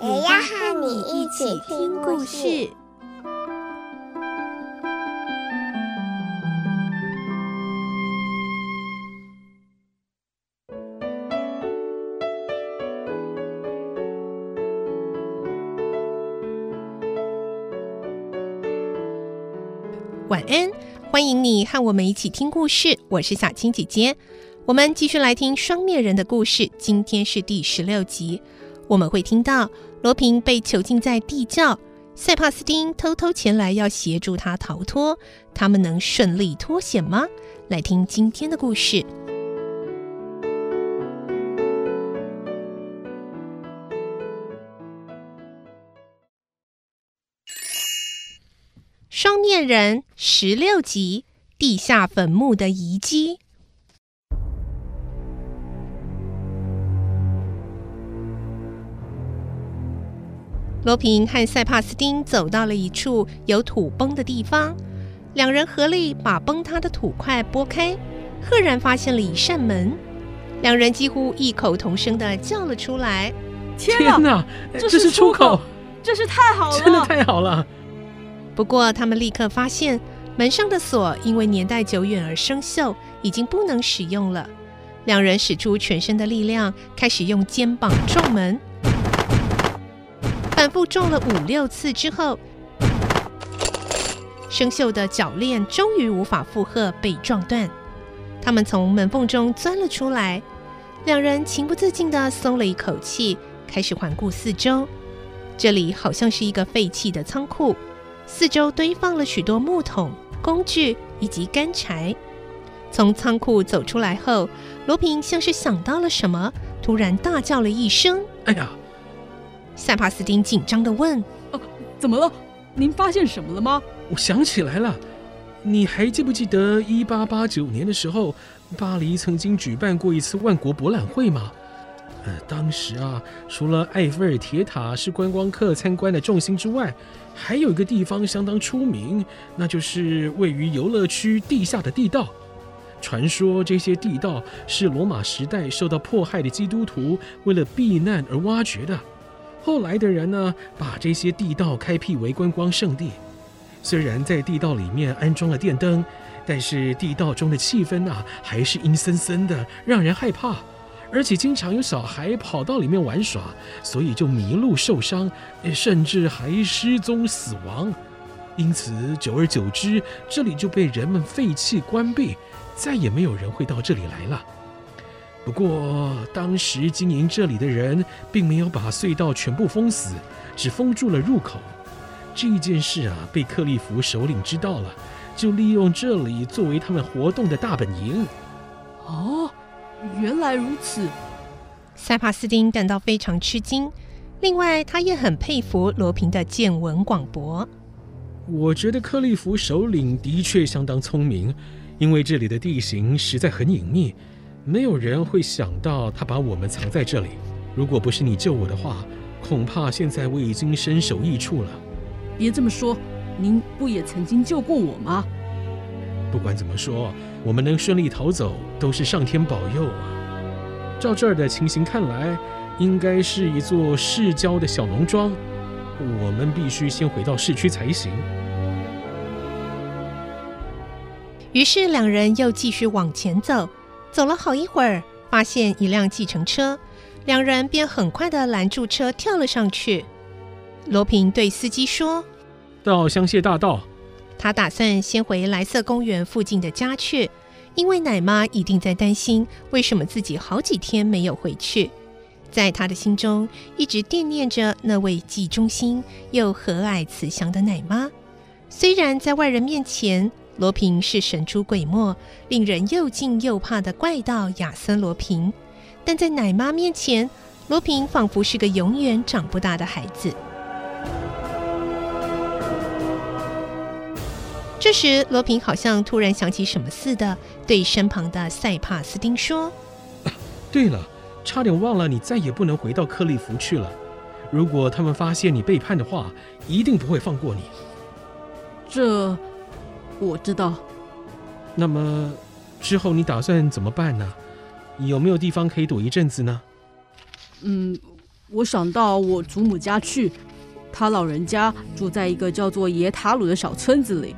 也要和你一起听故事。晚安，欢迎你和我们一起听故事。我是小青姐姐，我们继续来听双面人的故事。今天是第十六集，我们会听到罗平被囚禁在地窖，塞帕斯丁偷偷前来要协助他逃脱，他们能顺利脱险吗？来听今天的故事。双面人十六集：地下坟墓的遗迹。罗平和塞帕斯丁走到了一处有土崩的地方，两人合力把崩塌的土块拨开，赫然发现了一扇门。两人几乎异口同声地叫了出来：“天哪，这是出口！这是太好了，真的太好了！”不过，他们立刻发现门上的锁因为年代久远而生锈，已经不能使用了。两人使出全身的力量，开始用肩膀撞门，反复撞了五六次之后，生锈的铰链终于无法负荷，被撞断。他们从门缝中钻了出来，两人情不自禁地松了一口气，开始环顾四周。这里好像是一个废弃的仓库。四周堆放了许多木桶、工具以及干柴。从仓库走出来后，罗平像是想到了什么，突然大叫了一声：“哎呀！”塞帕斯丁紧张地问：“啊，怎么了？您发现什么了吗？”我想起来了，你还记不记得一八八九年的时候，巴黎曾经举办过一次万国博览会吗？呃，当时啊，除了埃菲尔铁塔是观光客参观的重心之外，还有一个地方相当出名，那就是位于游乐区地下的地道。传说这些地道是罗马时代受到迫害的基督徒为了避难而挖掘的。后来的人呢，把这些地道开辟为观光圣地。虽然在地道里面安装了电灯，但是地道中的气氛啊，还是阴森森的，让人害怕。而且经常有小孩跑到里面玩耍，所以就迷路受伤，甚至还失踪死亡。因此，久而久之，这里就被人们废弃关闭，再也没有人会到这里来了。不过，当时经营这里的人并没有把隧道全部封死，只封住了入口。这件事啊，被克利夫首领知道了，就利用这里作为他们活动的大本营。哦。原来如此，塞帕斯丁感到非常吃惊。另外，他也很佩服罗平的见闻广博。我觉得克利夫首领的确相当聪明，因为这里的地形实在很隐秘，没有人会想到他把我们藏在这里。如果不是你救我的话，恐怕现在我已经身首异处了。别这么说，您不也曾经救过我吗？不管怎么说，我们能顺利逃走，都是上天保佑啊！照这儿的情形看来，应该是一座市郊的小农庄。我们必须先回到市区才行。于是两人又继续往前走，走了好一会儿，发现一辆计程车，两人便很快的拦住车，跳了上去。罗平对司机说：“到香榭大道。”他打算先回莱瑟公园附近的家去，因为奶妈一定在担心为什么自己好几天没有回去。在他的心中，一直惦念着那位既忠心又和蔼慈祥的奶妈。虽然在外人面前，罗平是神出鬼没、令人又敬又怕的怪盗亚森·罗平，但在奶妈面前，罗平仿佛是个永远长不大的孩子。这时，罗平好像突然想起什么似的，对身旁的塞帕斯丁说：“啊，对了，差点忘了，你再也不能回到克利夫去了。如果他们发现你背叛的话，一定不会放过你。”这，我知道。那么之后你打算怎么办呢？有没有地方可以躲一阵子呢？嗯，我想到我祖母家去，他老人家住在一个叫做耶塔鲁的小村子里。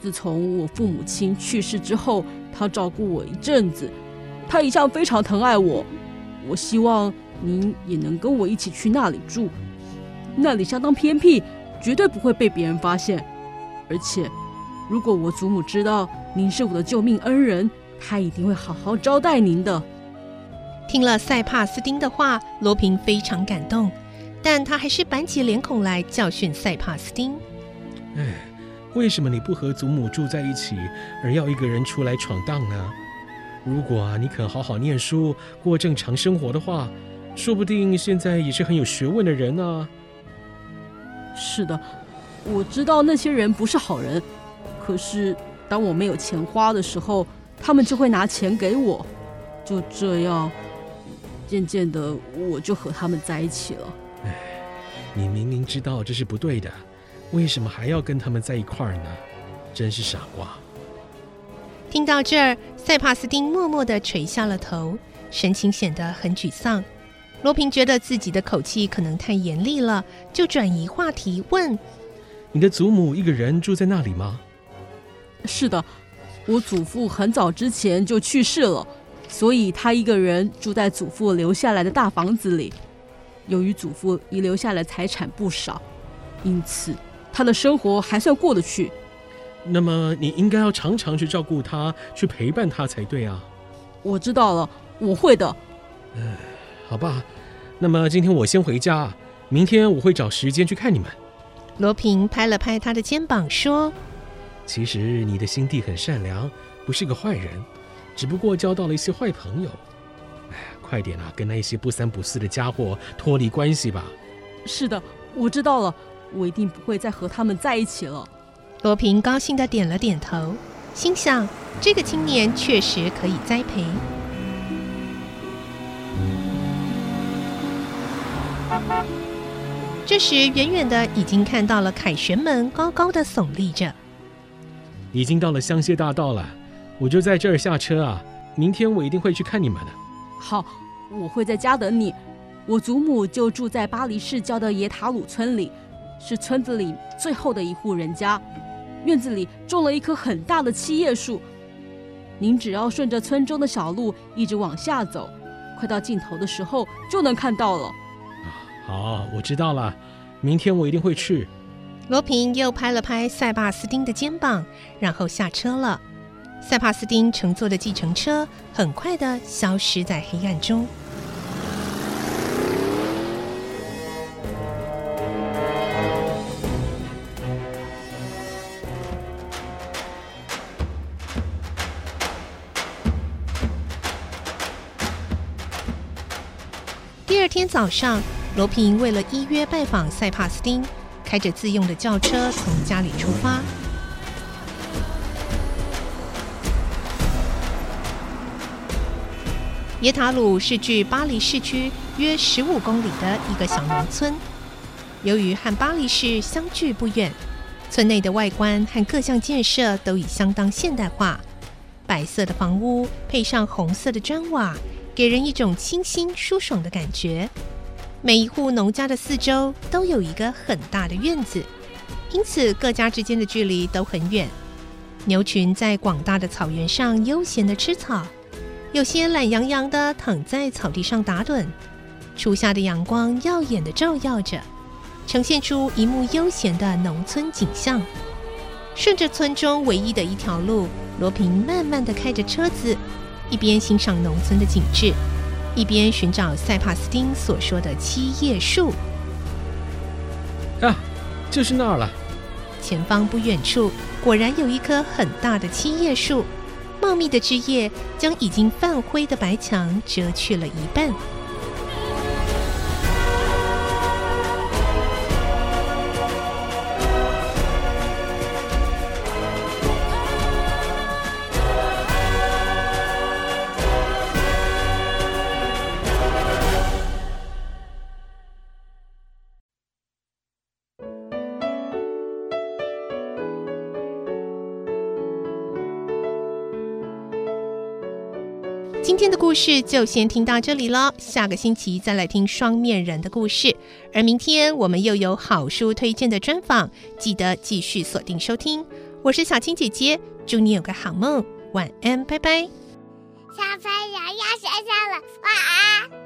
自从我父母亲去世之后，他照顾我一阵子。他一向非常疼爱我。我希望您也能跟我一起去那里住。那里相当偏僻，绝对不会被别人发现。而且，如果我祖母知道您是我的救命恩人，她一定会好好招待您的。听了塞帕斯丁的话，罗平非常感动，但他还是板起脸孔来教训塞帕斯丁。哎。为什么你不和祖母住在一起，而要一个人出来闯荡呢？如果啊，你肯好好念书，过正常生活的话，说不定现在也是很有学问的人呢。是的，我知道那些人不是好人，可是当我没有钱花的时候，他们就会拿钱给我。就这样，渐渐的，我就和他们在一起了。哎，你明明知道这是不对的。为什么还要跟他们在一块儿呢？真是傻瓜！听到这儿，塞帕斯丁默默的垂下了头，神情显得很沮丧。罗平觉得自己的口气可能太严厉了，就转移话题问：“你的祖母一个人住在那里吗？”“是的，我祖父很早之前就去世了，所以他一个人住在祖父留下来的大房子里。由于祖父遗留下来财产不少，因此……”他的生活还算过得去，那么你应该要常常去照顾他，去陪伴他才对啊。我知道了，我会的。嗯，好吧，那么今天我先回家，明天我会找时间去看你们。罗平拍了拍他的肩膀说：“其实你的心地很善良，不是个坏人，只不过交到了一些坏朋友。哎，快点啊，跟那些不三不四的家伙脱离关系吧。”是的，我知道了。我一定不会再和他们在一起了。罗平高兴的点了点头，心想：这个青年确实可以栽培。这时，远远的已经看到了凯旋门高高的耸立着。已经到了香榭大道了，我就在这儿下车啊。明天我一定会去看你们的。好，我会在家等你。我祖母就住在巴黎市郊的耶塔鲁村里。是村子里最后的一户人家，院子里种了一棵很大的七叶树。您只要顺着村中的小路一直往下走，快到尽头的时候就能看到了。好，我知道了，明天我一定会去。罗平又拍了拍塞帕斯丁的肩膀，然后下车了。塞帕斯丁乘坐的计程车很快的消失在黑暗中。第二天早上，罗平为了依约拜访塞帕斯丁，开着自用的轿车从家里出发。耶塔鲁是距巴黎市区约十五公里的一个小农村。由于和巴黎市相距不远，村内的外观和各项建设都已相当现代化，白色的房屋配上红色的砖瓦。给人一种清新舒爽的感觉。每一户农家的四周都有一个很大的院子，因此各家之间的距离都很远。牛群在广大的草原上悠闲地吃草，有些懒洋洋地躺在草地上打盹。初夏的阳光耀眼地照耀着，呈现出一幕悠闲的农村景象。顺着村中唯一的一条路，罗平慢慢地开着车子。一边欣赏农村的景致，一边寻找塞帕斯丁所说的七叶树。啊，就是那儿了。前方不远处，果然有一棵很大的七叶树，茂密的枝叶将已经泛灰的白墙遮去了一半。今天的故事就先听到这里了，下个星期再来听双面人的故事。而明天我们又有好书推荐的专访，记得继续锁定收听。我是小青姐姐，祝你有个好梦，晚安，拜拜。小朋友要睡觉了，晚安。